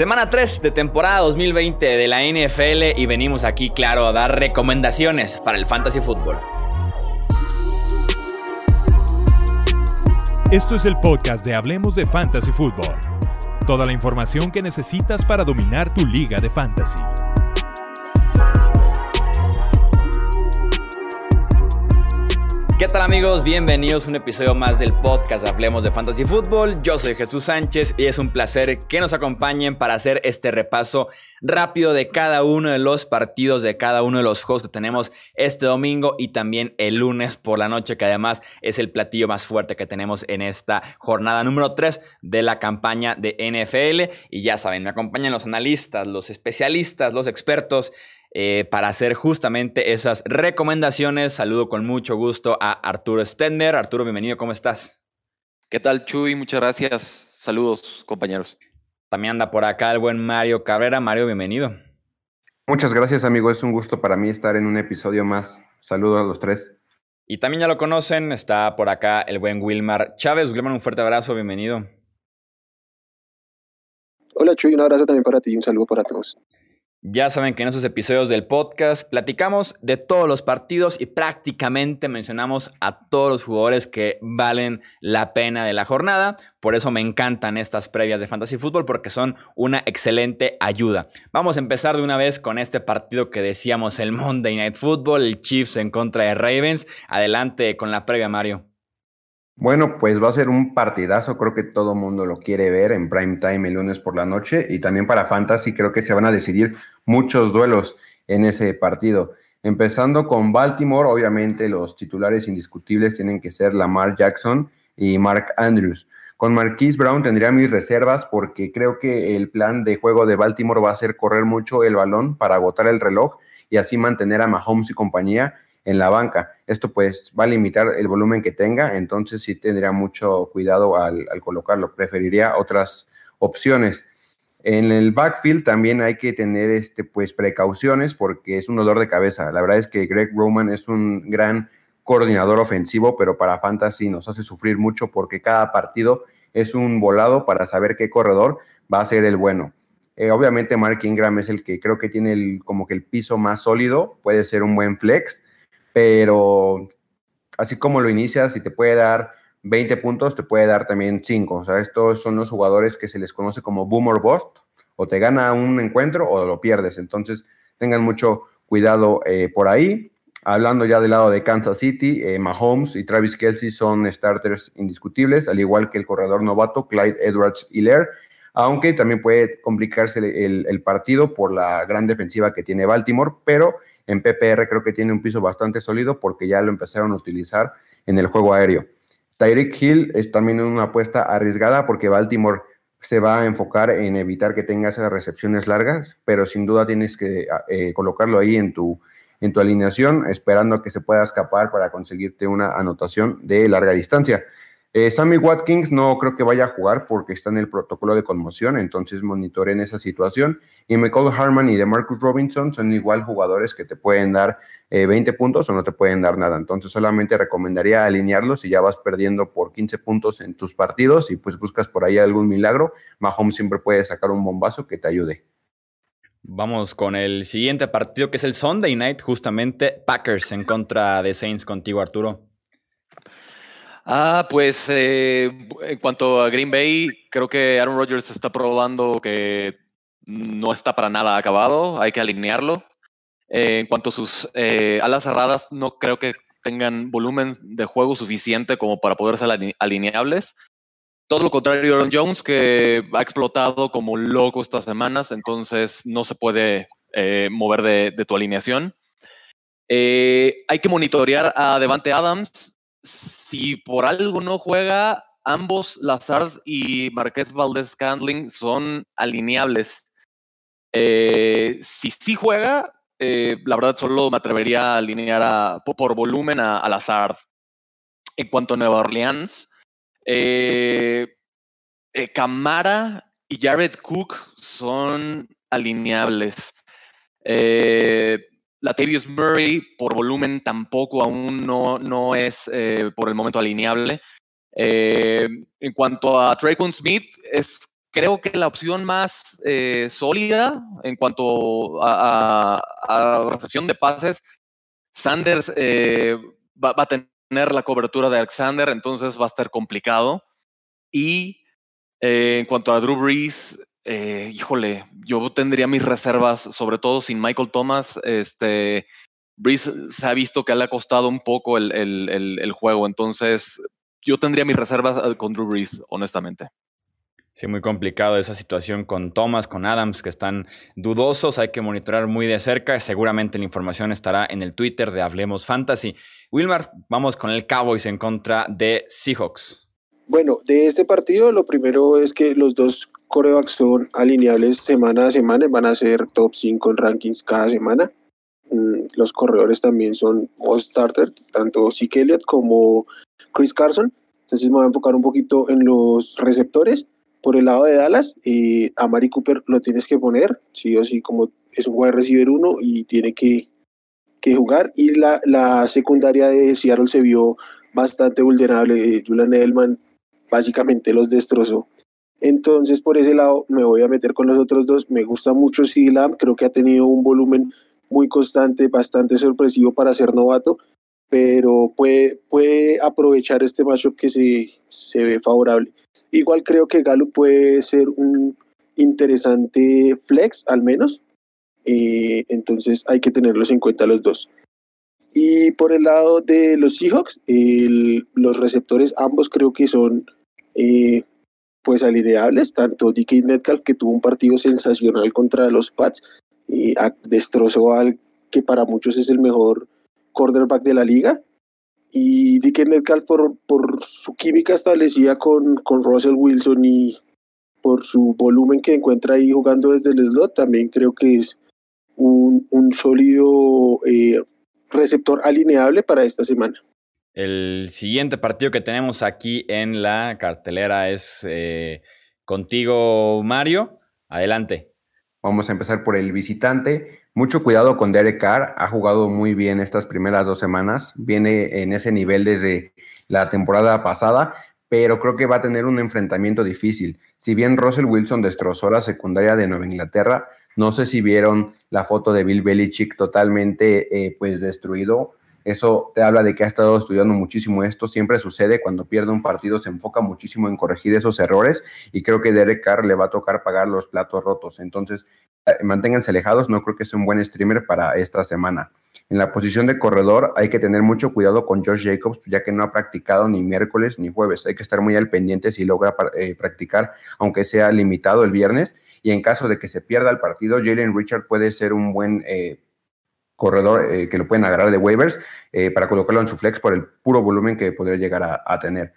Semana 3 de temporada 2020 de la NFL y venimos aquí, claro, a dar recomendaciones para el fantasy fútbol. Esto es el podcast de Hablemos de Fantasy Fútbol. Toda la información que necesitas para dominar tu liga de fantasy. ¿Qué tal amigos? Bienvenidos a un episodio más del podcast Hablemos de Fantasy Football. Yo soy Jesús Sánchez y es un placer que nos acompañen para hacer este repaso rápido de cada uno de los partidos, de cada uno de los juegos que tenemos este domingo y también el lunes por la noche, que además es el platillo más fuerte que tenemos en esta jornada número 3 de la campaña de NFL. Y ya saben, me acompañan los analistas, los especialistas, los expertos eh, para hacer justamente esas recomendaciones. Saludo con mucho gusto a Arturo Stender. Arturo, bienvenido, ¿cómo estás? ¿Qué tal, Chuy? Muchas gracias. Saludos, compañeros. También anda por acá el buen Mario Cabrera. Mario, bienvenido. Muchas gracias, amigo. Es un gusto para mí estar en un episodio más. Saludos a los tres. Y también ya lo conocen, está por acá el buen Wilmar Chávez. Wilmar, un fuerte abrazo, bienvenido. Hola Chuy, un abrazo también para ti y un saludo para todos. Ya saben que en esos episodios del podcast platicamos de todos los partidos y prácticamente mencionamos a todos los jugadores que valen la pena de la jornada. Por eso me encantan estas previas de Fantasy Football porque son una excelente ayuda. Vamos a empezar de una vez con este partido que decíamos el Monday Night Football, el Chiefs en contra de Ravens. Adelante con la previa, Mario. Bueno, pues va a ser un partidazo, creo que todo mundo lo quiere ver en prime time el lunes por la noche y también para Fantasy creo que se van a decidir muchos duelos en ese partido. Empezando con Baltimore, obviamente los titulares indiscutibles tienen que ser Lamar Jackson y Mark Andrews. Con Marquise Brown tendría mis reservas porque creo que el plan de juego de Baltimore va a ser correr mucho el balón para agotar el reloj y así mantener a Mahomes y compañía en la banca. Esto pues va a limitar el volumen que tenga, entonces sí tendría mucho cuidado al, colocarlo. Preferiría otras opciones. En el backfield también hay que tener este, pues, precauciones porque es un dolor de cabeza. La verdad es que Greg Roman es un gran coordinador ofensivo, pero para Fantasy nos hace sufrir mucho porque cada partido es un volado para saber qué corredor va a ser el bueno. Eh, obviamente Mark Ingram es el que creo que tiene como que el piso más sólido, puede ser un buen flex, pero así como lo inicias y te puede dar 20 puntos, te puede dar también 5. O sea, estos son los jugadores que se les conoce como boomer bust, o te gana un encuentro o lo pierdes. Entonces, tengan mucho cuidado eh, por ahí. Hablando ya del lado de Kansas City, eh, Mahomes y Travis Kelsey son starters indiscutibles, al igual que el corredor novato Clyde Edwards Hiller, aunque también puede complicarse el, el partido por la gran defensiva que tiene Baltimore, pero en PPR creo que tiene un piso bastante sólido porque ya lo empezaron a utilizar en el juego aéreo. Tyreek Hill es también una apuesta arriesgada porque Baltimore se va a enfocar en evitar que tenga esas recepciones largas, pero sin duda tienes que eh, colocarlo ahí en tu, en tu alineación, esperando que se pueda escapar para conseguirte una anotación de larga distancia. Eh, Sammy Watkins no creo que vaya a jugar porque está en el protocolo de conmoción, entonces monitoren esa situación. Y Michael Harman y de Marcus Robinson son igual jugadores que te pueden dar 20 eh, puntos o no te pueden dar nada. Entonces solamente recomendaría alinearlos si ya vas perdiendo por 15 puntos en tus partidos y pues buscas por ahí algún milagro. Mahomes siempre puede sacar un bombazo que te ayude. Vamos con el siguiente partido que es el Sunday Night, justamente Packers en contra de Saints contigo, Arturo. Ah, pues eh, en cuanto a Green Bay, creo que Aaron Rodgers está probando que no está para nada acabado, hay que alinearlo. Eh, en cuanto a sus eh, alas cerradas, no creo que tengan volumen de juego suficiente como para poder ser alineables. Todo lo contrario, Aaron Jones, que ha explotado como loco estas semanas, entonces no se puede mover de, de, tu alineación. hay que monitorear a Devante Adams si por algo no juega, ambos Lazard y Marqués Valdés Candling son alineables. Eh, si sí juega, eh, la verdad solo me atrevería a alinear por volumen a, Lazard. En cuanto a Nueva Orleans, eh, Camara y Jared Cook son alineables. Latavius Murray por volumen tampoco aún no, no es eh, por el momento alineable. Eh, en cuanto a Trayvon Smith, es creo que la opción más eh, sólida en cuanto a, recepción de pases, Sanders eh, va, a tener la cobertura de Alexander, entonces va a estar complicado. Y en cuanto a Drew Brees, híjole, yo tendría mis reservas, sobre todo sin Michael Thomas. Este, Brees se ha visto que le ha costado un poco el, el juego, entonces yo tendría mis reservas con Drew Brees, honestamente. Sí, muy complicado esa situación con Thomas, con Adams, que están dudosos. Hay que monitorar muy de cerca. Seguramente la información estará en el Twitter de Hablemos Fantasy. Wilmar, vamos con el Cowboys en contra de Seahawks. Bueno, de este partido, lo primero es que los dos corebacks son alineables semana a semana, van a ser top 5 en rankings cada semana. Mm, los corredores también son all starter, tanto Zeke Elliott como Chris Carson. Entonces me voy a enfocar un poquito en los receptores. Por el lado de Dallas, eh, a Mari Cooper lo tienes que poner, sí o sí, como es un wide receiver uno y tiene que, que jugar. Y la, la, secundaria de Seattle se vio bastante vulnerable. Julian Edelman básicamente los destrozó. Entonces, por ese lado, me voy a meter con los otros dos. Me gusta mucho CD creo que ha tenido un volumen muy constante, bastante sorpresivo para ser novato pero puede, puede aprovechar este matchup que se, se ve favorable. Igual creo que Galo puede ser un interesante flex, al menos. Eh, entonces hay que tenerlos en cuenta los dos. Y por el lado de los Seahawks, los receptores ambos creo que son eh, pues alineables, tanto DK Metcalf que tuvo un partido sensacional contra los Pats y destrozó al que para muchos es el mejor quarterback de la liga. Y Dick Metcalf por, por su química establecida con, con Russell Wilson y por su volumen que encuentra ahí jugando desde el slot, también creo que es un, un sólido eh, receptor alineable para esta semana. El siguiente partido que tenemos aquí en la cartelera es eh, contigo, Mario. Adelante. Vamos a empezar por el visitante. Mucho cuidado con Derek Carr, ha jugado muy bien estas primeras dos semanas, viene en ese nivel desde la temporada pasada, pero creo que va a tener un enfrentamiento difícil. Si bien Russell Wilson destrozó la secundaria de Nueva Inglaterra, no sé si vieron la foto de Bill Belichick totalmente eh, pues destruido. Eso te habla de que ha estado estudiando muchísimo esto. Siempre sucede cuando pierde un partido, se enfoca muchísimo en corregir esos errores y creo que Derek Carr le va a tocar pagar los platos rotos. Entonces, eh, manténganse alejados, no creo que sea un buen streamer para esta semana. En la posición de corredor hay que tener mucho cuidado con Josh Jacobs, ya que no ha practicado ni miércoles ni jueves. Hay que estar muy al pendiente si logra eh, practicar, aunque sea limitado el viernes. Y en caso de que se pierda el partido, Jalen Richard puede ser un buen eh, corredor que lo pueden agarrar de waivers para colocarlo en su flex por el puro volumen que podría llegar a tener.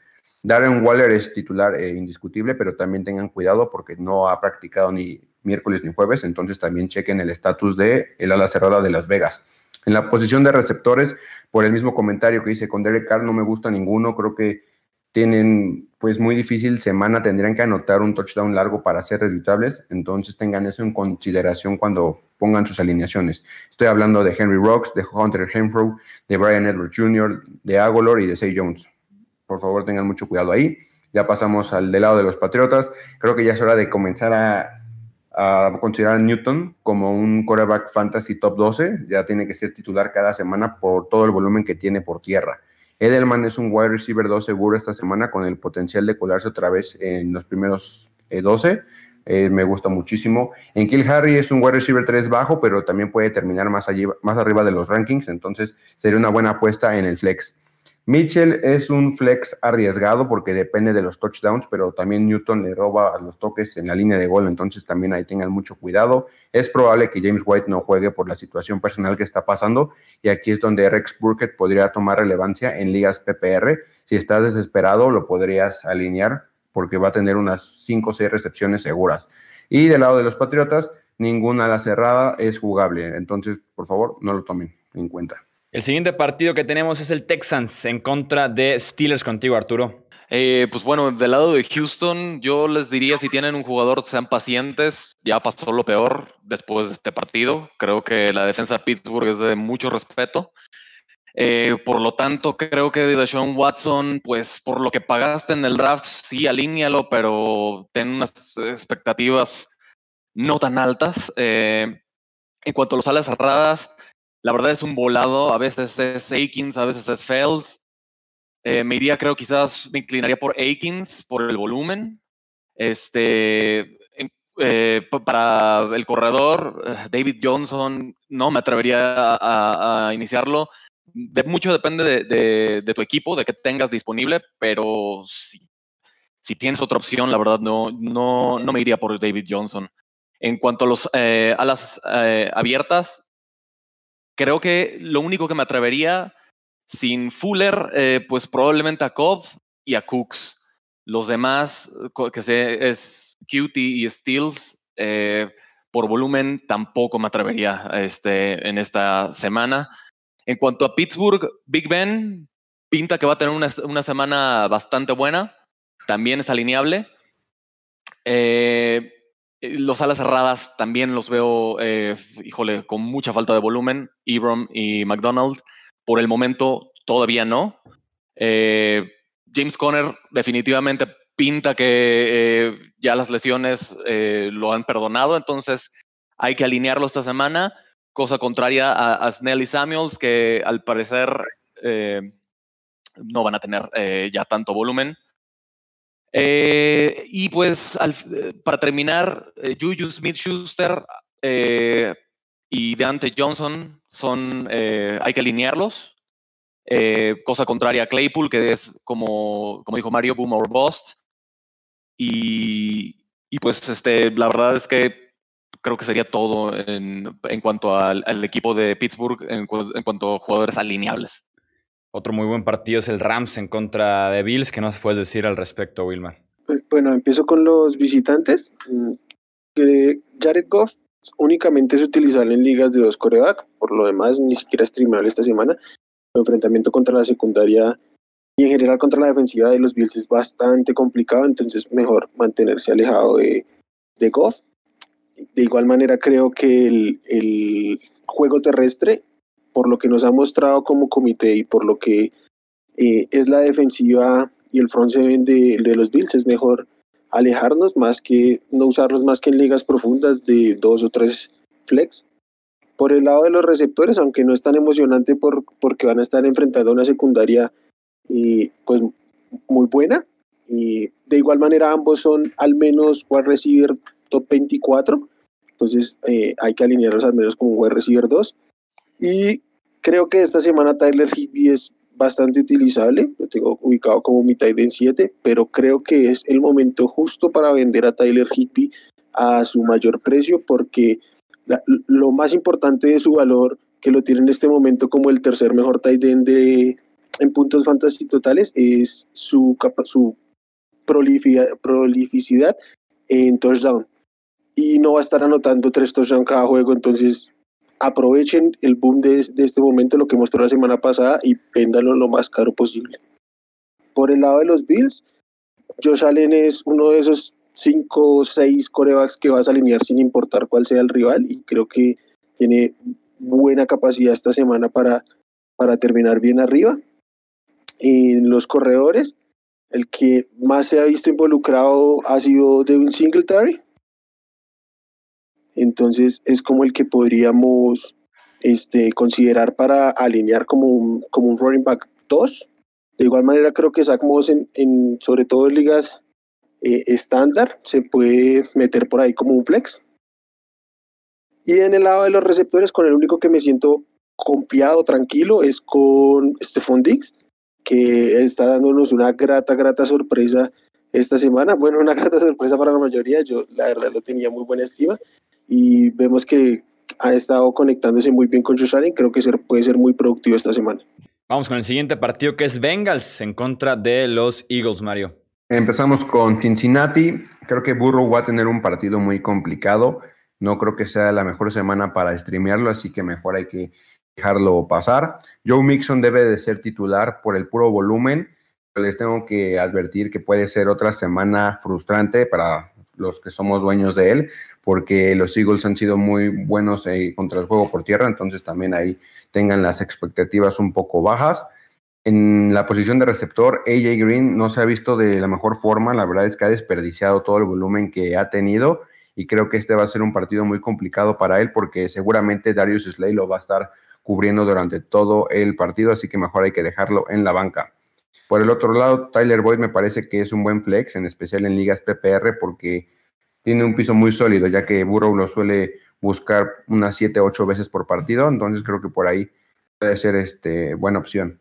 Darren Waller es titular eh, indiscutible, pero también tengan cuidado porque no ha practicado ni miércoles ni jueves, entonces también chequen el estatus de el ala cerrada de Las Vegas. En la posición de receptores, por el mismo comentario que hice con Derek Carr, no me gusta ninguno, creo que tienen pues muy difícil semana, tendrían que anotar un touchdown largo para ser reditables, entonces tengan eso en consideración cuando pongan sus alineaciones. Estoy hablando de Henry Rocks, de Hunter Henfrow, de Brian Edwards Jr., de Agolor y de Say Jones por favor tengan mucho cuidado ahí. Ya pasamos al del lado de los Patriotas. Creo que ya es hora de comenzar a, considerar a Newton como un quarterback fantasy top 12. Ya tiene que ser titular cada semana por todo el volumen que tiene por tierra. Edelman es un wide receiver 2 seguro esta semana con el potencial de colarse otra vez en los primeros 12. Eh, eh, me gusta muchísimo. En Kill Harry es un wide receiver 3 bajo, pero también puede terminar más, allí, más arriba de los rankings, entonces sería una buena apuesta en el flex. Mitchell es un flex arriesgado porque depende de los touchdowns, pero también Newton le roba los toques en la línea de gol, entonces también ahí tengan mucho cuidado. Es probable que James White no juegue por la situación personal que está pasando y aquí es donde Rex Burkett podría tomar relevancia en ligas PPR. Si estás desesperado, lo podrías alinear porque va a tener unas 5 o 6 recepciones seguras. Y del lado de los Patriotas, ninguna ala cerrada es jugable, entonces por favor no lo tomen en cuenta. El siguiente partido que tenemos es el Texans en contra de Steelers contigo, Arturo. Eh, pues bueno, del lado de Houston, yo les diría si tienen un jugador, sean pacientes. Ya pasó lo peor después de este partido. Creo que la defensa de Pittsburgh es de mucho respeto. Eh, por lo tanto, creo que de Sean Watson, pues por lo que pagaste en el draft, sí, alíñalo, pero ten unas expectativas no tan altas. Eh, en cuanto a los alas cerradas, la verdad es un volado. A veces es Akins, a veces es Fells. Eh, me iría, creo, quizás me inclinaría por Akins, por el volumen. Este, para el corredor, David Johnson, no me atrevería a iniciarlo de, mucho depende de, tu equipo, de que tengas disponible, pero si, tienes otra opción, la verdad no, no, no, me iría por David Johnson. En cuanto a, eh, las eh, abiertas, creo que lo único que me atrevería sin Fuller, eh, pues probablemente a Cobb y a Cooks. Los demás, que sé, es Cutie y Steels, por volumen tampoco me atrevería este, en esta semana. En cuanto a Pittsburgh, Big Ben pinta que va a tener una, semana bastante buena. También es alineable. Eh, los alas cerradas también los veo, eh, híjole, con mucha falta de volumen. Ibram y McDonald. Por el momento todavía no. Eh, James Conner definitivamente pinta que ya las lesiones lo han perdonado, entonces hay que alinearlo esta semana cosa contraria a, Snell y Samuels, que al parecer eh, no van a tener eh, ya tanto volumen. Eh, y pues para terminar, Juju Smith Schuster y Deante Johnson son, hay que alinearlos. cosa contraria a Claypool, que es como, como dijo Mario, boom or bust. Y, y pues este, la verdad es que creo que sería todo en, cuanto al, equipo de Pittsburgh, en, cuanto a jugadores alineables. Otro muy buen partido es el Rams en contra de Bills. ¿Qué nos puedes decir al respecto, Wilmar? Pues, bueno, empiezo con los visitantes. Mm, Jared Goff únicamente es utilizable en ligas de dos coreback, por lo demás ni siquiera es streamable esta semana. El enfrentamiento contra la secundaria y en general contra la defensiva de los Bills es bastante complicado, entonces mejor mantenerse alejado de, de Goff de igual manera creo que el, juego terrestre, por lo que nos ha mostrado como comité y por lo que eh, es la defensiva y el front seven de, de, los Bills, es mejor alejarnos más que no usarlos más que en ligas profundas de dos o tres flex. Por el lado de los receptores, aunque no es tan emocionante por, porque van a estar enfrentando una secundaria y pues muy buena. Y de igual manera ambos son al menos wide receiver top 24, entonces eh, hay que alinearlos al menos con wide receiver 2. Y creo que esta semana Tyler Higby es bastante utilizable, lo tengo ubicado como mi tight end 7, pero creo que es el momento justo para vender a Tyler Higby a su mayor precio porque lo más importante de su valor, que lo tiene en este momento como el tercer mejor tight end de, en puntos fantasy totales, es su, su prolificidad en touchdown. Y no va a estar anotando tres touchdowns cada juego, entonces aprovechen el boom de, este momento, lo que mostró la semana pasada y véndanlo lo más caro posible. Por el lado de los Bills, Josh Allen es uno de esos cinco o seis corebacks que vas a alinear sin importar cuál sea el rival y creo que tiene buena capacidad esta semana para, para terminar bien arriba. En los corredores, el que más se ha visto involucrado ha sido Devin Singletary, entonces es como el que podríamos este, considerar para alinear como un, como un running back 2. De igual manera creo que Zach Moss en, sobre todo en ligas eh, estándar se puede meter por ahí como un flex. Y en el lado de los receptores con el único que me siento confiado, tranquilo, es con Stephon Dix, que está dándonos una grata, grata sorpresa esta semana. Bueno, una grata sorpresa para la mayoría, yo la verdad lo tenía muy buena estima y vemos que ha estado conectándose muy bien con Josh Allen. Creo que puede ser muy productivo esta semana. Vamos con el siguiente partido que es Bengals en contra de los Eagles, Mario. Empezamos con Cincinnati. Creo que Burrow va a tener un partido muy complicado. No creo que sea la mejor semana para streamearlo, así que mejor hay que dejarlo pasar. Joe Mixon debe de ser titular por el puro volumen. Les tengo que advertir que puede ser otra semana frustrante para los que somos dueños de él, porque los Eagles han sido muy buenos eh, contra el juego por tierra, entonces también ahí tengan las expectativas un poco bajas. En la posición de receptor, AJ Green no se ha visto de la mejor forma, la verdad es que ha desperdiciado todo el volumen que ha tenido y creo que este va a ser un partido muy complicado para él porque seguramente Darius Slay lo va a estar cubriendo durante todo el partido, así que mejor hay que dejarlo en la banca. Por el otro lado, Tyler Boyd me parece que es un buen flex, en especial en ligas PPR, porque tiene un piso muy sólido, ya que Burrow lo suele buscar unas 7, 8 veces por partido, entonces creo que por ahí puede ser este, buena opción.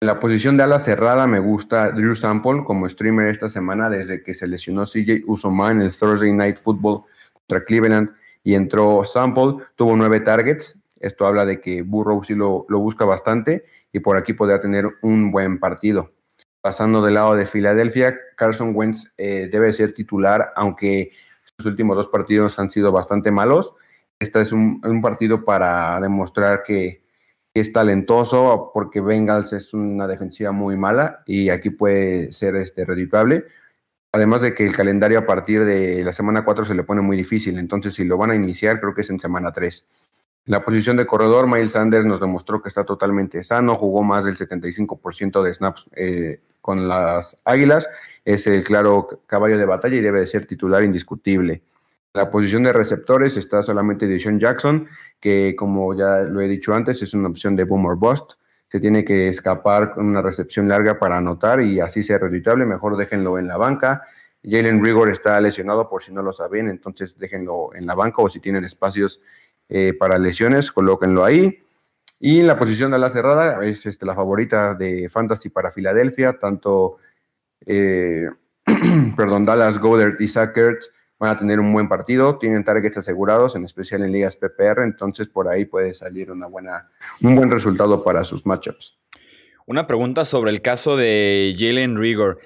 En la posición de ala cerrada me gusta Drew Sample como streamer esta semana desde que se lesionó CJ Usoma en el Thursday Night Football contra Cleveland y entró Sample, tuvo nueve targets. Esto habla de que Burrow sí lo, lo busca bastante y por aquí podrá tener un buen partido. Pasando del lado de Filadelfia, Carson Wentz eh, debe ser titular, aunque sus últimos dos partidos han sido bastante malos. Este es un, un partido para demostrar que es talentoso porque Bengals es una defensiva muy mala y aquí puede ser este, redituable. Además de que el calendario a partir de la semana 4 se le pone muy difícil, entonces si lo van a iniciar creo que es en semana 3. la posición de corredor, Miles Sanders nos demostró que está totalmente sano, jugó más del 75% de snaps eh, con las Águilas, es el claro caballo de batalla y debe de ser titular indiscutible la posición de receptores está solamente Deshaun Jackson, que como ya lo he dicho antes, es una opción de boomer bust. Se tiene que escapar con una recepción larga para anotar y así sea reditable. Mejor déjenlo en la banca. Jalen Rigor está lesionado por si no lo saben, entonces déjenlo en la banca o si tienen espacios eh, para lesiones, colóquenlo ahí. Y la posición de la cerrada es este, la favorita de Fantasy para Filadelfia, tanto, eh, perdón, Dallas Goddard y Zach van a tener un buen partido, tienen targets asegurados, en especial en ligas PPR, entonces por ahí puede salir una buena, un buen resultado para sus matchups. Una pregunta sobre el caso de Jalen Rigor.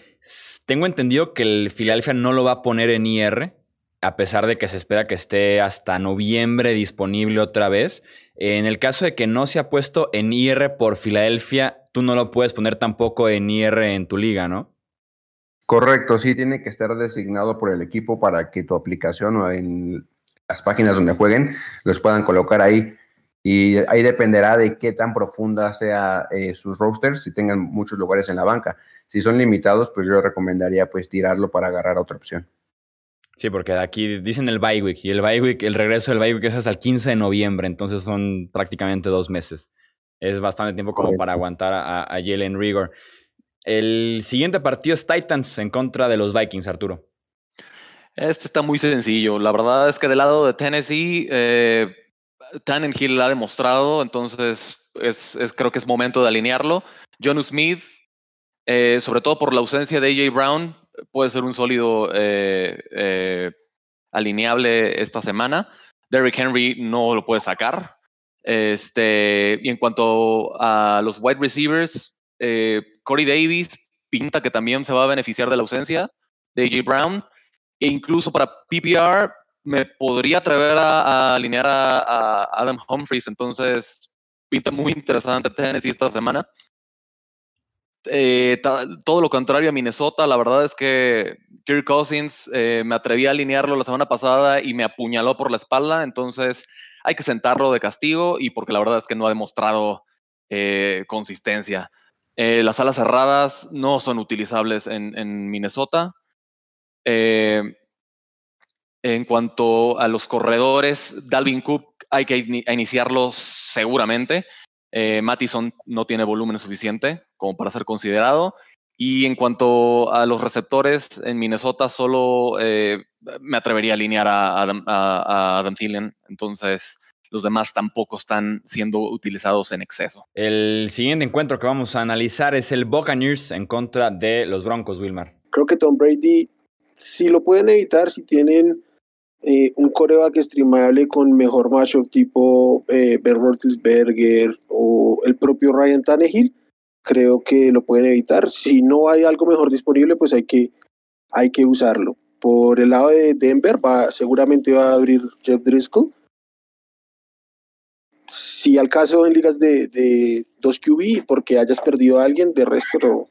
Tengo entendido que el Philadelphia no lo va a poner en IR, a pesar de que se espera que esté hasta noviembre disponible otra vez. En el caso de que no se ha puesto en IR por Filadelfia, tú no lo puedes poner tampoco en IR en tu liga, ¿no? Correcto, sí, tiene que estar designado por el equipo para que tu aplicación o en las páginas donde jueguen los puedan colocar ahí. Y ahí dependerá de qué tan profunda sea eh, sus rosters, si tengan muchos lugares en la banca. Si son limitados, pues yo recomendaría pues tirarlo para agarrar otra opción. Sí, porque aquí dicen el bye week y el bye week, el regreso del bye week es hasta el 15 de noviembre, entonces son prácticamente dos meses. Es bastante tiempo como para aguantar a, a Jalen Rigor. El siguiente partido es Titans en contra de los Vikings, Arturo. Este está muy sencillo. La verdad es que del lado de Tennessee, eh, Tannenhill ha demostrado, entonces es, creo que es momento de alinearlo. John Smith, eh, sobre todo por la ausencia de AJ Brown, puede ser un sólido eh, eh, alineable esta semana. Derrick Henry no lo puede sacar. Este, y en cuanto a los wide receivers, Corey Davis pinta que también se va a beneficiar de la ausencia de AJ Brown. E incluso para PPR me podría atrever a, alinear a, Adam Humphries. Entonces, pinta muy interesante Tennessee esta semana. Eh, todo lo contrario a Minnesota, la verdad es que Kirk Cousins eh, me atreví a alinearlo la semana pasada y me apuñaló por la espalda, entonces hay que sentarlo de castigo y porque la verdad es que no ha demostrado consistencia. Eh, las alas cerradas no son utilizables en, Minnesota. Eh, en cuanto a los corredores, Dalvin Cook hay que iniciarlos seguramente. Eh, Mattison no tiene volumen suficiente como para ser considerado. Y en cuanto a los receptores, en Minnesota solo me atrevería a alinear a, Adam, a Adam Thielen. Entonces, los demás tampoco están siendo utilizados en exceso. El siguiente encuentro que vamos a analizar es el Buccaneers en contra de los Broncos, Wilmar. Creo que Tom Brady, si lo pueden evitar, si tienen eh, un coreback streamable con mejor matchup tipo eh, Ben Roethlisberger o el propio Ryan Tannehill, creo que lo pueden evitar. Si no hay algo mejor disponible, pues hay que, hay que usarlo. Por el lado de Denver, va, seguramente va a abrir Jeff Driscoll si al caso en ligas de, de 2 QB, porque hayas perdido a alguien, de resto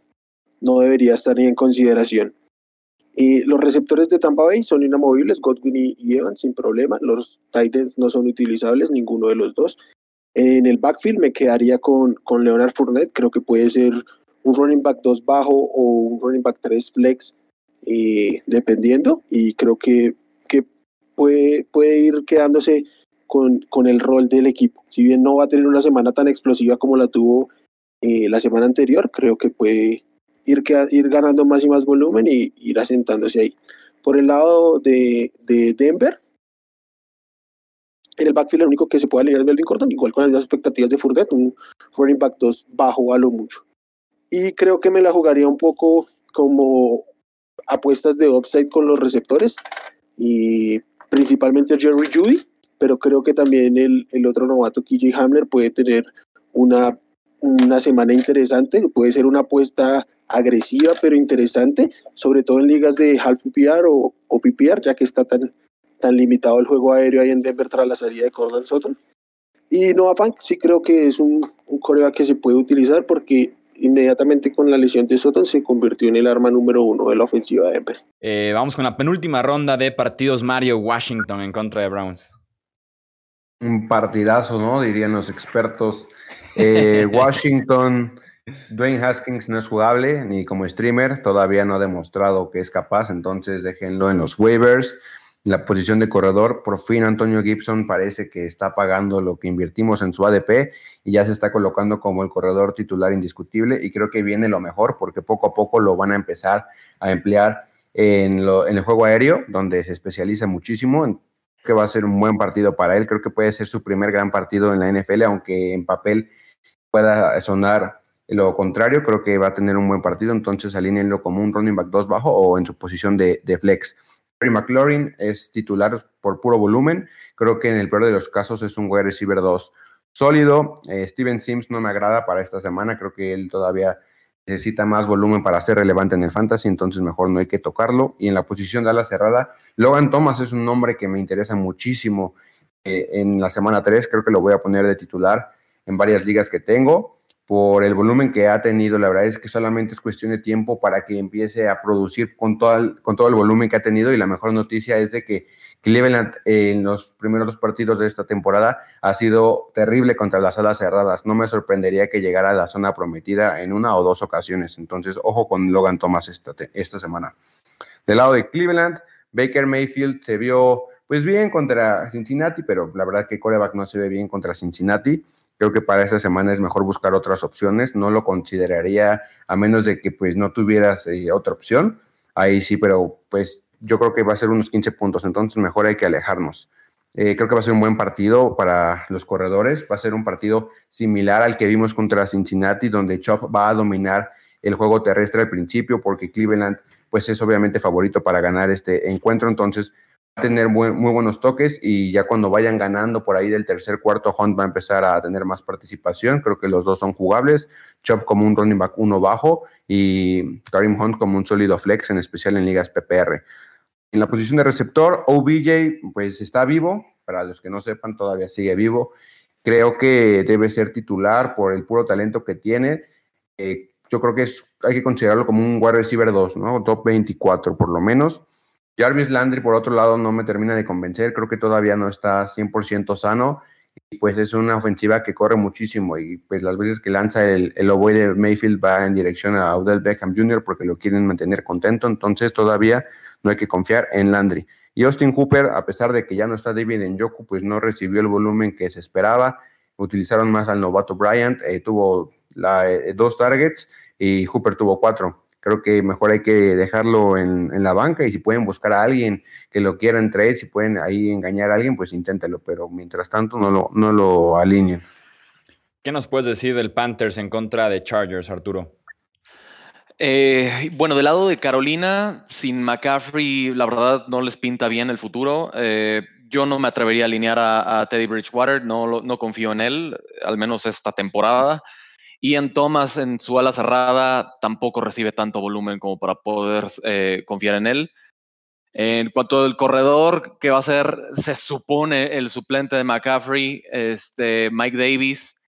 no, debería estar ni en consideración. los receptores de Tampa Bay son inamovibles, Godwin y, Evans sin problema. Los Titans no son utilizables, ninguno de los dos. En el backfield me quedaría con, con Leonard Fournette, creo que puede ser un running back 2 bajo o un running back 3 flex, eh, dependiendo, y creo que, que puede, puede ir quedándose con, con, el rol del equipo. Si bien no va a tener una semana tan explosiva como la tuvo eh, la semana anterior, creo que puede ir, ir ganando más y más volumen y ir asentándose ahí. Por el lado de, de Denver, en el backfield el único que se puede alinear es Melvin Gordon, igual con las expectativas de Furdet, un running back 2 bajo a lo mucho. Y creo que me la jugaría un poco como apuestas de upside con los receptores y principalmente Jerry Judy, pero creo que también el, el otro novato KJ Hamler puede tener una, una semana interesante, puede ser una apuesta agresiva pero interesante, sobre todo en ligas de half PPR o, o PPR, ya que está tan, tan limitado el juego aéreo ahí en Denver tras la salida de Cordell Sutton. Y Noah Funk sí creo que es un, un que se puede utilizar porque inmediatamente con la lesión de Sutton se convirtió en el arma número uno de la ofensiva de Denver. Eh, vamos con la penúltima ronda de partidos Mario Washington en contra de Browns. Un partidazo, ¿no? Dirían los expertos. Eh, Washington Dwayne Haskins no es jugable ni como streamer, todavía no ha demostrado que es capaz, entonces déjenlo en los waivers. La posición de corredor, por fin Antonio Gibson parece que está pagando lo que invertimos en su ADP y ya se está colocando como el corredor titular indiscutible y creo que viene lo mejor porque poco a poco lo van a empezar a emplear en, en el juego aéreo, donde se especializa muchísimo, que va a ser un buen partido para él, creo que puede ser su primer gran partido en la NFL, aunque en papel pueda sonar lo contrario, creo que va a tener un buen partido, entonces alínenlo como un running back 2 bajo o en su posición de, flex. Terry McLaurin es titular por puro volumen, creo que en el peor de los casos es un wide receiver 2 sólido. Eh, Steven Sims no me agrada para esta semana, creo que él todavía necesita más volumen para ser relevante en el fantasy, entonces mejor no hay que tocarlo. Y en la posición de ala cerrada, Logan Thomas es un nombre que me interesa muchísimo eh, en la semana 3, creo que lo voy a poner de titular en varias ligas que tengo por el volumen que ha tenido. La verdad es que solamente es cuestión de tiempo para que empiece a producir con todo el, con todo el volumen que ha tenido. Y la mejor noticia es de que Cleveland en los primeros dos partidos de esta temporada ha sido terrible contra las alas cerradas. No me sorprendería que llegara a la zona prometida en una o dos ocasiones. Entonces, ojo con Logan Thomas esta, esta semana. Del lado de Cleveland, Baker Mayfield se vio pues bien contra Cincinnati, pero la verdad que coreback no se ve bien contra Cincinnati. Creo que para esta semana es mejor buscar otras opciones. No lo consideraría a menos de que pues no tuvieras eh, otra opción. Ahí sí, pero pues yo creo que va a ser unos 15 puntos, entonces mejor hay que alejarnos. Eh, creo que va a ser un buen partido para los corredores. Va a ser un partido similar al que vimos contra Cincinnati, donde Chop va a dominar el juego terrestre al principio, porque Cleveland pues es obviamente favorito para ganar este encuentro. Entonces tener muy, buenos toques y ya cuando vayan ganando por ahí del tercer cuarto, Hunt va a empezar a tener más participación. Creo que los dos son jugables. Chop como un running back uno bajo y Karim Hunt como un sólido flex, en especial en ligas PPR. En la posición de receptor, OBJ pues está vivo. Para los que no sepan, todavía sigue vivo. Creo que debe ser titular por el puro talento que tiene. Eh, yo creo que es, hay que considerarlo como un wide receiver 2, ¿no? Top 24 por lo menos. Jarvis Landry, por otro lado, no me termina de convencer. Creo que todavía no está 100% sano. Y pues es una ofensiva que corre muchísimo. Y pues las veces que lanza el, el de Mayfield va en dirección a Odell Beckham Jr. porque lo quieren mantener contento. Entonces todavía no hay que confiar en Landry. Y Austin Hooper, a pesar de que ya no está David en Yoku, pues no recibió el volumen que se esperaba. Utilizaron más al novato Bryant. Eh, tuvo eh, dos targets y Hooper tuvo cuatro creo que mejor hay que dejarlo en, la banca y si pueden buscar a alguien que lo quiera trade, si pueden ahí engañar a alguien, pues inténtelo, pero mientras tanto no lo, no lo alineen. ¿Qué nos puedes decir del Panthers en contra de Chargers, Arturo? Eh, bueno, del lado de Carolina, sin McCaffrey, la verdad no les pinta bien el futuro. Eh, yo no me atrevería a alinear a, Teddy Bridgewater, no, confío en él, al menos esta temporada. Ian Thomas en su ala cerrada tampoco recibe tanto volumen como para poder eh, confiar en él. En cuanto al corredor, que va a ser, se supone, el suplente de McCaffrey, este, Mike Davis,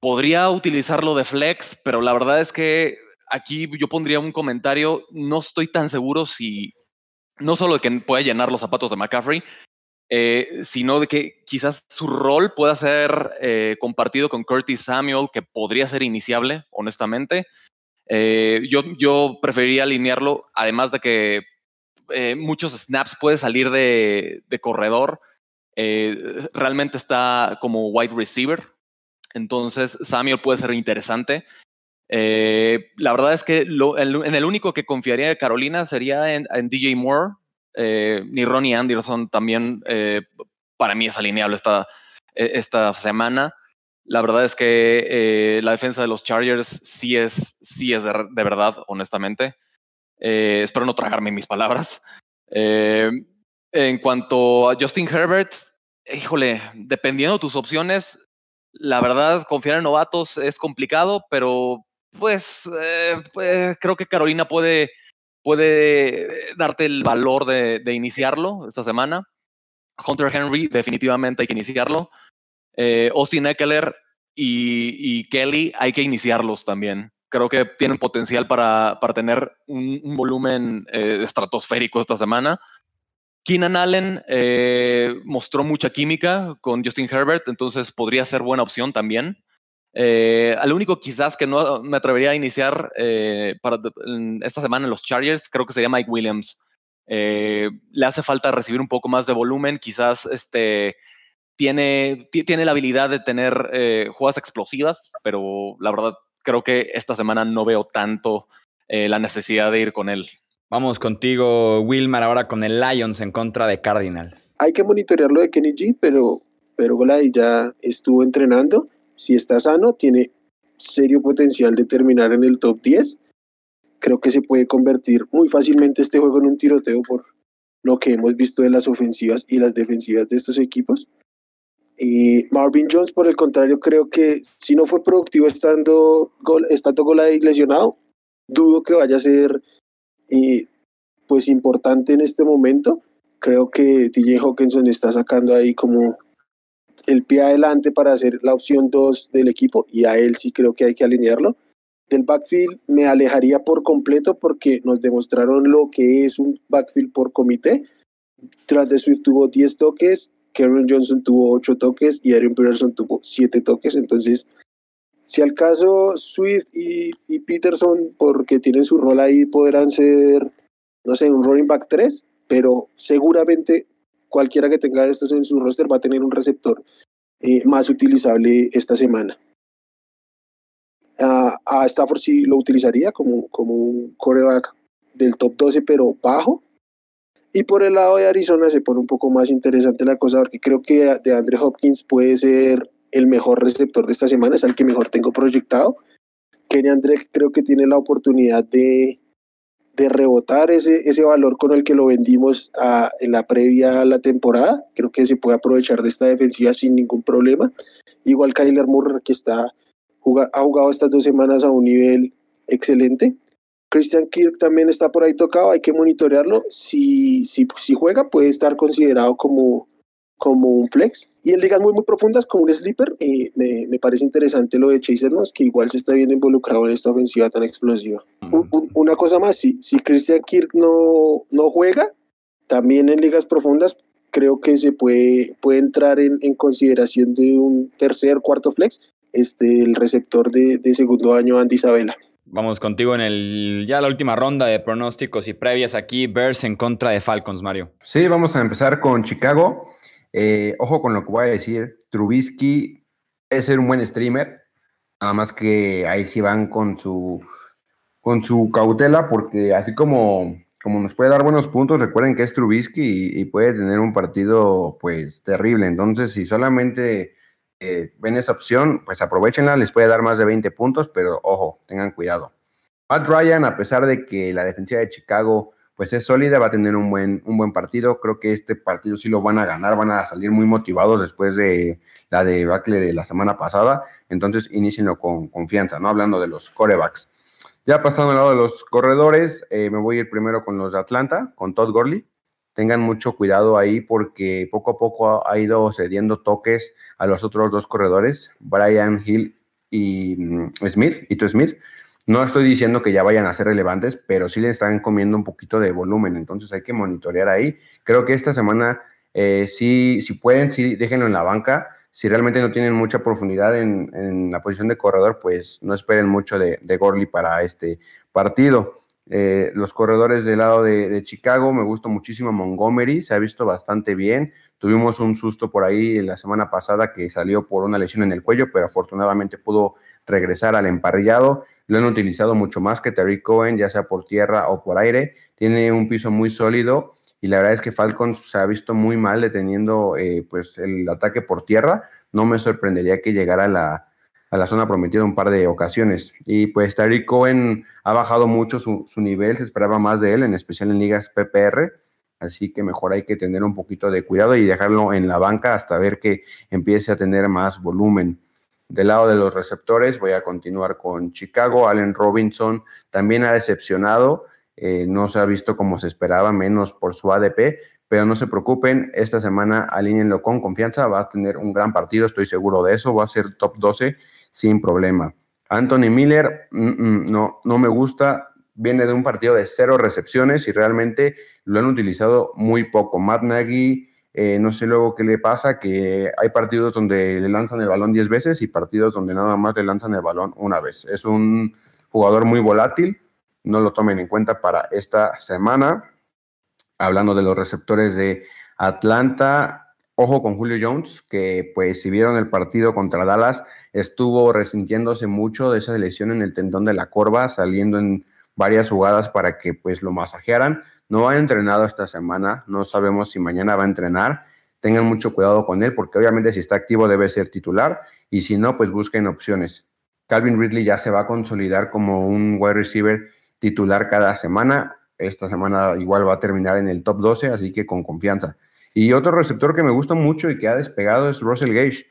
podría utilizarlo de flex, pero la verdad es que aquí yo pondría un comentario, no estoy tan seguro si, no solo de que pueda llenar los zapatos de McCaffrey, eh, sino de que quizás su rol pueda ser eh, compartido con Curtis Samuel, que podría ser iniciable, honestamente. Eh, yo, yo preferiría alinearlo, además de que muchos snaps puede salir de, de corredor, realmente está como wide receiver, entonces Samuel puede ser interesante. Eh, la verdad es que en el único que confiaría de Carolina sería en, DJ Moore. Eh, ni Ronnie Anderson también eh, para mí es alineable esta, e, esta semana. La verdad es que la defensa de los Chargers sí es, sí es de, verdad, honestamente. espero no tragarme mis palabras. en cuanto a Justin Herbert, híjole, dependiendo de tus opciones, la verdad, confiar en novatos es complicado, pero pues, eh, pues, creo que Carolina puede, puede darte el valor de, iniciarlo esta semana. Hunter Henry, definitivamente hay que iniciarlo. Eh, Austin Eckler y, Kelly, hay que iniciarlos también. Creo que tienen potencial para, tener un, volumen eh, estratosférico esta semana. Keenan Allen mostró mucha química con Justin Herbert, entonces podría ser buena opción también. Eh, al único quizás que no me atrevería a iniciar eh, para esta semana en los Chargers, creo que sería Mike Williams. Eh, le hace falta recibir un poco más de volumen, quizás este, tiene, tiene la habilidad de tener eh, jugadas explosivas, pero la verdad creo que esta semana no veo tanto la necesidad de ir con él. Vamos contigo, Wilmar, ahora con el Lions en contra de Cardinals. Hay que monitorearlo de Kenny G, pero, pero ya estuvo entrenando si está sano, tiene serio potencial de terminar en el top 10. Creo que se puede convertir muy fácilmente este juego en un tiroteo por lo que hemos visto de las ofensivas y las defensivas de estos equipos. Y Marvin Jones, por el contrario, creo que si no fue productivo estando, gol, estando lesionado, dudo que vaya a ser eh, pues importante en este momento. Creo que DJ Hawkinson está sacando ahí como el pie adelante para hacer la opción 2 del equipo y a él sí creo que hay que alinearlo. Del backfield me alejaría por completo porque nos demostraron lo que es un backfield por comité. Tras de Swift tuvo 10 toques, Karen Johnson tuvo 8 toques y Aaron Peterson tuvo 7 toques. Entonces, si al caso Swift y, Peterson, porque tienen su rol ahí, podrán ser, no sé, un running back 3, pero seguramente cualquiera que tenga estos en su roster va a tener un receptor eh, más utilizable esta semana. a Stafford sí lo utilizaría como, como un coreback del top 12, pero bajo. Y por el lado de Arizona se pone un poco más interesante la cosa, porque creo que de Andre Hopkins puede ser el mejor receptor de esta semana, es el que mejor tengo proyectado. Kenny Andre creo que tiene la oportunidad de, de rebotar ese, ese valor con el que lo vendimos en la previa a la temporada. Creo que se puede aprovechar de esta defensiva sin ningún problema. Igual Kyler Murray, que está, ha jugado estas dos semanas a un nivel excelente. Christian Kirk también está por ahí tocado, hay que monitorearlo. Si, si, si juega, puede estar considerado como, como un flex. Y en ligas muy, muy profundas, como un sleeper, eh, me, me, parece interesante lo de Chase Edmonds, que igual se está viendo involucrado en esta ofensiva tan explosiva. una cosa más, si, si Christian Kirk no, no juega, también en ligas profundas, creo que se puede, puede entrar en, en consideración de un tercer, cuarto flex, este, el receptor de, de segundo año, Andy Isabela. Vamos contigo en el ya la última ronda de pronósticos y previas aquí, Bears en contra de Falcons, Mario. Sí, vamos a empezar con Chicago. Eh, ojo con lo que voy a decir. Trubisky es ser un buen streamer. Nada más que ahí sí van con su, con su cautela, porque así como, como nos puede dar buenos puntos, recuerden que es Trubisky y, puede tener un partido pues terrible. Entonces, si solamente eh, ven esa opción, pues aprovechenla, les puede dar más de 20 puntos, pero ojo, tengan cuidado. Matt Ryan, a pesar de que la defensiva de Chicago pues es sólida, va a tener un buen, un buen partido. Creo que este partido sí lo van a ganar, van a salir muy motivados después de la debacle de la semana pasada. Entonces, inicienlo con confianza, ¿no? Hablando de los corebacks. Ya pasando al lado de los corredores, eh, me voy a ir primero con los de Atlanta, con Todd Gurley. Tengan mucho cuidado ahí porque poco a poco ha ido cediendo toques a los otros dos corredores, Brian Hill y mm, Smith, y Smith No estoy diciendo que ya vayan a ser relevantes, pero sí le están comiendo un poquito de volumen, entonces hay que monitorear ahí. Creo que esta semana, eh, sí, si pueden, sí, déjenlo en la banca. Si realmente no tienen mucha profundidad en, la posición de corredor, pues no esperen mucho de, de Gorley para este partido. Eh, los corredores del lado de, Chicago, me gusta muchísimo Montgomery, se ha visto bastante bien. Tuvimos un susto por ahí la semana pasada que salió por una lesión en el cuello, pero afortunadamente pudo regresar al emparrillado. Lo han utilizado mucho más que Terry Cohen, ya sea por tierra o por aire. Tiene un piso muy sólido y la verdad es que Falcons se ha visto muy mal deteniendo eh, pues el ataque por tierra. No me sorprendería que llegara a la, a la zona prometida un par de ocasiones. Y pues Tariq Cohen ha bajado mucho su, nivel, se esperaba más de él, en especial en ligas PPR, así que mejor hay que tener un poquito de cuidado y dejarlo en la banca hasta ver que empiece a tener más volumen. Del lado de los receptores voy a continuar con Chicago, Allen Robinson también ha decepcionado, eh, no se ha visto como se esperaba, menos por su ADP, pero no se preocupen, esta semana alínenlo con confianza, va a tener un gran partido, estoy seguro de eso, va a ser top 12 sin problema. Anthony Miller, mm, mm, no, no me gusta, viene de un partido de cero recepciones y realmente lo han utilizado muy poco. Matt Nagy, eh, no sé luego qué le pasa, que hay partidos donde le lanzan el balón 10 veces y partidos donde nada más le lanzan el balón una vez. Es un jugador muy volátil, no lo tomen en cuenta para esta semana. Hablando de los receptores de Atlanta, Ojo con Julio Jones, que pues si vieron el partido contra Dallas, estuvo resintiéndose mucho de esa lesión en el tendón de la corva, saliendo en varias jugadas para que pues lo masajearan. No ha entrenado esta semana, no sabemos si mañana va a entrenar. Tengan mucho cuidado con él, porque obviamente si está activo debe ser titular, y si no, pues busquen opciones. Calvin Ridley ya se va a consolidar como un wide receiver titular cada semana. Esta semana igual va a terminar en el top 12, así que con confianza. Y otro receptor que me gusta mucho y que ha despegado es Russell Gage.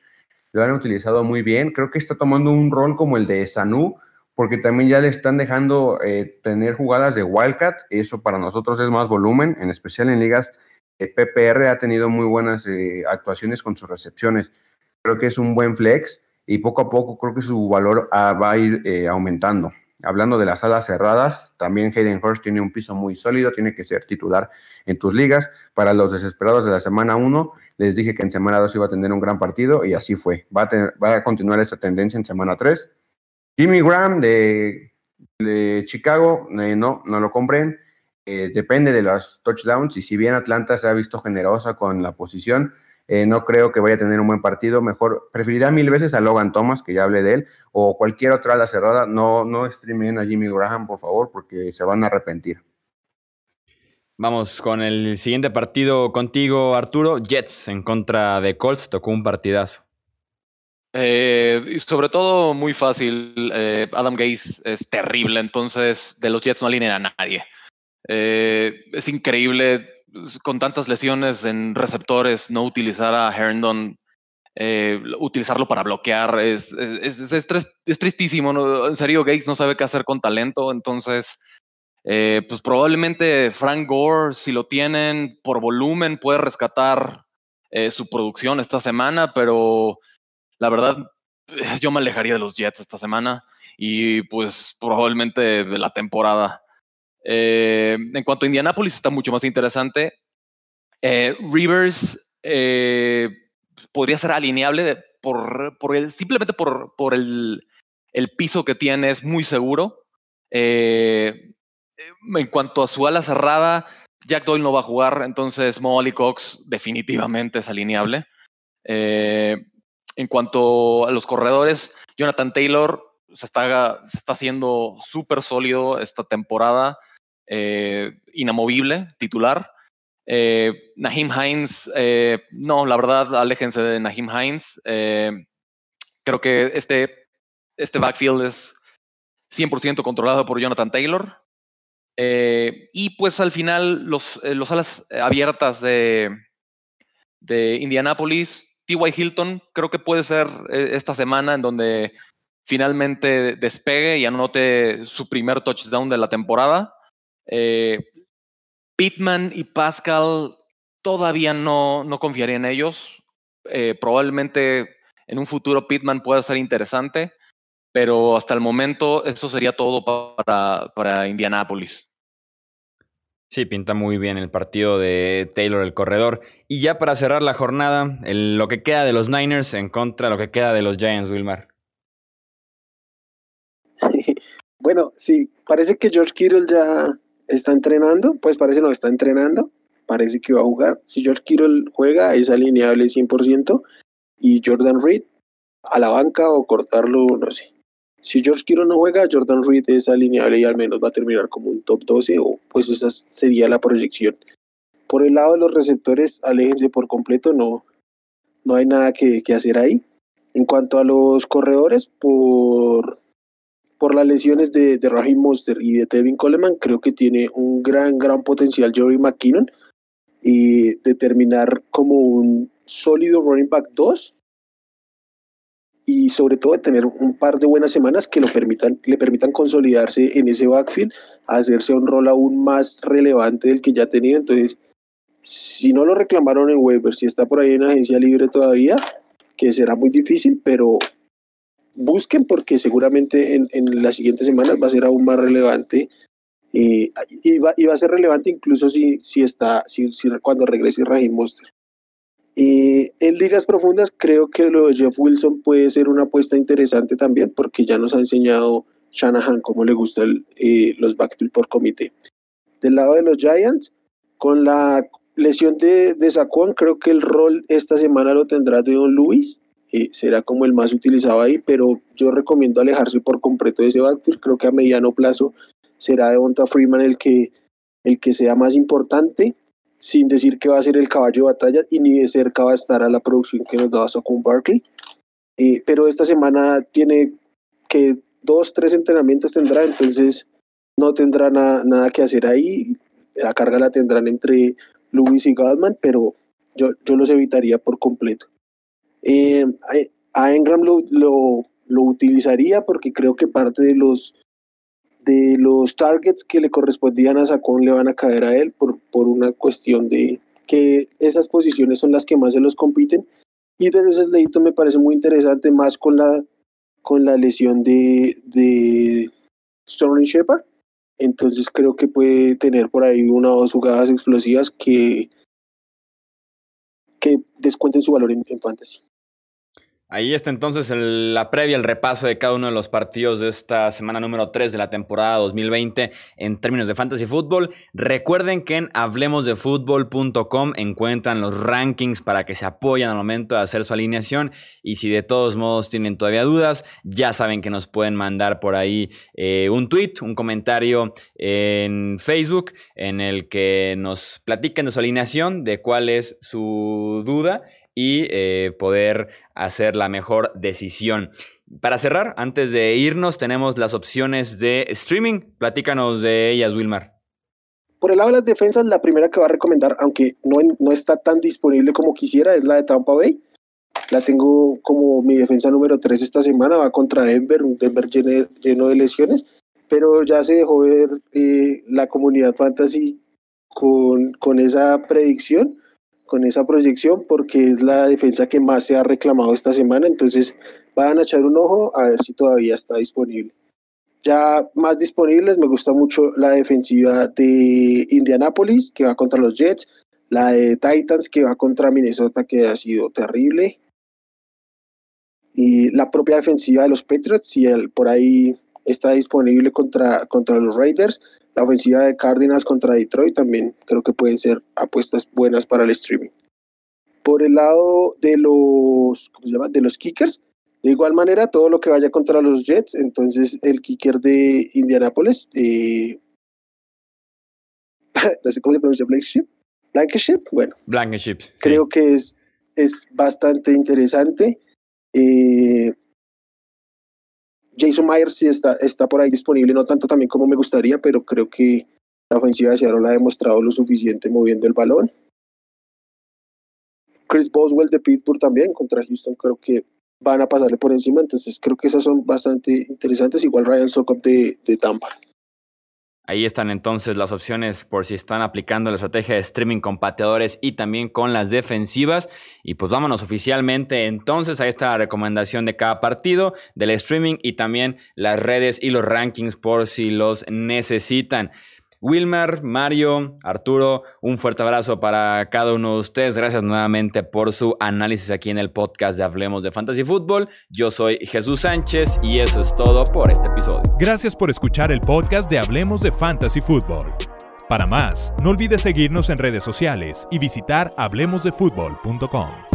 Lo han utilizado muy bien. Creo que está tomando un rol como el de Sanu, porque también ya le están dejando eh, tener jugadas de Wildcat. Eso para nosotros es más volumen, en especial en ligas. PPR ha tenido muy buenas eh, actuaciones con sus recepciones. Creo que es un buen flex y poco a poco creo que su valor ah, va a ir eh, aumentando. Hablando de las alas cerradas, también Hayden Hurst tiene un piso muy sólido, tiene que ser titular en tus ligas. Para los desesperados de la semana 1, les dije que en semana 2 iba a tener un gran partido y así fue. Va a, va a continuar esa tendencia en semana 3. Jimmy Graham de, Chicago, eh, no, no lo compren. Eh, depende de los touchdowns y si bien Atlanta se ha visto generosa con la posición, eh, no creo que vaya a tener un buen partido. Mejor, preferiría mil veces a Logan Thomas, que ya hablé de él, o cualquier otra ala cerrada. No, no streamen a Jimmy Graham, por favor, porque se van a arrepentir. Vamos con el siguiente partido contigo, Arturo. Jets en contra de Colts. Tocó un partidazo. Eh, y sobre todo muy fácil. Eh, Adam Gaze es terrible, entonces de los Jets no alinean a nadie. es increíble con tantas lesiones en receptores, no utilizar a Herndon, eh, utilizarlo para bloquear, es, es, tristísimo. En serio, Gates no sabe qué hacer con talento, entonces, eh, pues probablemente Frank Gore, si lo tienen por volumen, puede rescatar eh, su producción esta semana, pero la verdad, yo me alejaría de los Jets esta semana y pues probablemente de la temporada. Eh, en cuanto a Indianapolis, está mucho más interesante. Eh, Rivers eh, podría ser alineable por, el, simplemente por, por el, piso que tiene, es muy seguro. en cuanto a su ala cerrada, Jack Doyle no va a jugar, entonces Molly Cox definitivamente es alineable. En cuanto a los corredores, Jonathan Taylor se está, haciendo súper sólido esta temporada. Eh, inamovible, titular. Eh, Nahim Hines, eh, no, la verdad, aléjense de Nahim Hines. creo que este, este backfield es 100% controlado por Jonathan Taylor. y pues al final, los, los alas abiertas de, de Indianapolis, T.Y. Hilton, creo que puede ser esta semana en donde finalmente despegue y anote su primer touchdown de la temporada. Eh, Pittman y Pascal todavía no, no confiaría en ellos. Eh, probablemente en un futuro Pittman pueda ser interesante, pero hasta el momento eso sería todo para, para Indianápolis. Sí, pinta muy bien el partido de Taylor, el corredor. Y ya para cerrar la jornada, lo que queda de los Niners en contra de lo que queda de los Giants, Wilmar. Bueno, sí, parece que George Kittle ya está entrenando, pues parece no está entrenando, parece que va a jugar. Si George Kittle juega, es alineable 100%, y Jordan Reed a la banca o cortarlo, no sé. Si George Kittle no juega, Jordan Reed es alineable y al menos va a terminar como un top 12 o pues esa sería la proyección. Por el lado de los receptores, aléjense por completo, no, no hay nada que, hacer ahí. En cuanto a los corredores, por, por las lesiones de, de Raheem Monster y de Tevin Coleman, creo que tiene un gran, gran potencial Joey McKinnon y determinar como un sólido running back 2 y sobre todo de tener un par de buenas semanas que lo permitan, le permitan consolidarse en ese backfield, hacerse un rol aún más relevante del que ya tenía. Entonces, si no lo reclamaron en waiver, si está por ahí en agencia libre todavía, que será muy difícil, pero busquen porque seguramente en, en las siguientes semanas va a ser aún más relevante y, va, y, va, a ser relevante incluso si, si está, si, si cuando regrese Raheem Monster. Y en ligas profundas creo que lo de Jeff Wilson puede ser una apuesta interesante también porque ya nos ha enseñado Shanahan cómo le gustan eh, los backfield por comité. Del lado de los Giants, con la lesión de, de Saquon, creo que el rol esta semana lo tendrá de Don Luis. Eh, será como el más utilizado ahí, pero yo recomiendo alejarse por completo de ese backfield. Creo que a mediano plazo será Devonta Freeman el que, el que sea más importante sin decir que va a ser el caballo de batalla y ni de cerca va a estar a la producción que nos daba Socon Barkley. Eh, pero esta semana tiene que dos, tres entrenamientos tendrá, entonces no tendrá nada que hacer ahí. La carga la tendrán entre Lewis y Goldman, pero yo, yo los evitaría por completo. Eh, a Engram lo, lo, lo utilizaría porque creo que parte de los de los targets que le correspondían a Sacón le van a caer a él por, por una cuestión de que esas posiciones son las que más se los compiten. Y de ese leíto me parece muy interesante, más con la, con la lesión de, de Sterling Shepard. Entonces creo que puede tener por ahí una o dos jugadas explosivas que, que descuenten su valor en fantasy. Ahí está entonces la previa, el repaso de cada uno de los partidos de esta semana número 3 de la temporada 2020 en términos de fantasy fútbol. Recuerden que en hablemosdefutbol.com encuentran los rankings para que se apoyen al momento de hacer su alineación. Y si de todos modos tienen todavía dudas, ya saben que nos pueden mandar por ahí eh, un tweet, un comentario en Facebook en el que nos platiquen de su alineación, de cuál es su duda y eh, poder hacer la mejor decisión. Para cerrar, antes de irnos, tenemos las opciones de streaming. Platícanos de ellas, Wilmar. Por el lado de las defensas, la primera que va a recomendar, aunque no, no está tan disponible como quisiera, es la de Tampa Bay. La tengo como mi defensa número 3 esta semana, va contra Denver, un Denver lleno, de lesiones, pero ya se dejó ver eh, la comunidad fantasy con, con esa predicción con esa proyección porque es la defensa que más se ha reclamado esta semana, entonces van a echar un ojo a ver si todavía está disponible. Ya más disponibles, me gusta mucho la defensiva de Indianapolis, que va contra los Jets, la de Titans, que va contra Minnesota, que ha sido terrible, y la propia defensiva de los Patriots, si por ahí está disponible contra, contra los Raiders, la ofensiva de Cardinals contra Detroit también creo que pueden ser apuestas buenas para el streaming. Por el lado de los, ¿cómo se llama? De los kickers, de igual manera, todo lo que vaya contra los Jets, entonces el kicker de Indianapolis, eh, no sé cómo se pronuncia, Blankenship, Blankenship, bueno, Blankenship, creo que es, es bastante interesante. Eh, Jason Myers sí está, está por ahí disponible, no tanto también como me gustaría, pero creo que la ofensiva de Seattle ha demostrado lo suficiente moviendo el balón. Chris Boswell de Pittsburgh también contra Houston creo que van a pasarle por encima, entonces creo que esas son bastante interesantes, igual Ryan Sokop de, de Tampa. Ahí están entonces las opciones por si están aplicando la estrategia de streaming con pateadores y también con las defensivas. Y pues vámonos oficialmente entonces a esta recomendación de cada partido, del streaming y también las redes y los rankings por si los necesitan. Wilmer, Mario, Arturo, un fuerte abrazo para cada uno de ustedes. Gracias nuevamente por su análisis aquí en el podcast de Hablemos de Fantasy Football. Yo soy Jesús Sánchez y eso es todo por este episodio. Gracias por escuchar el podcast de Hablemos de Fantasy Football. Para más, no olvides seguirnos en redes sociales y visitar hablemosdefutbol.com.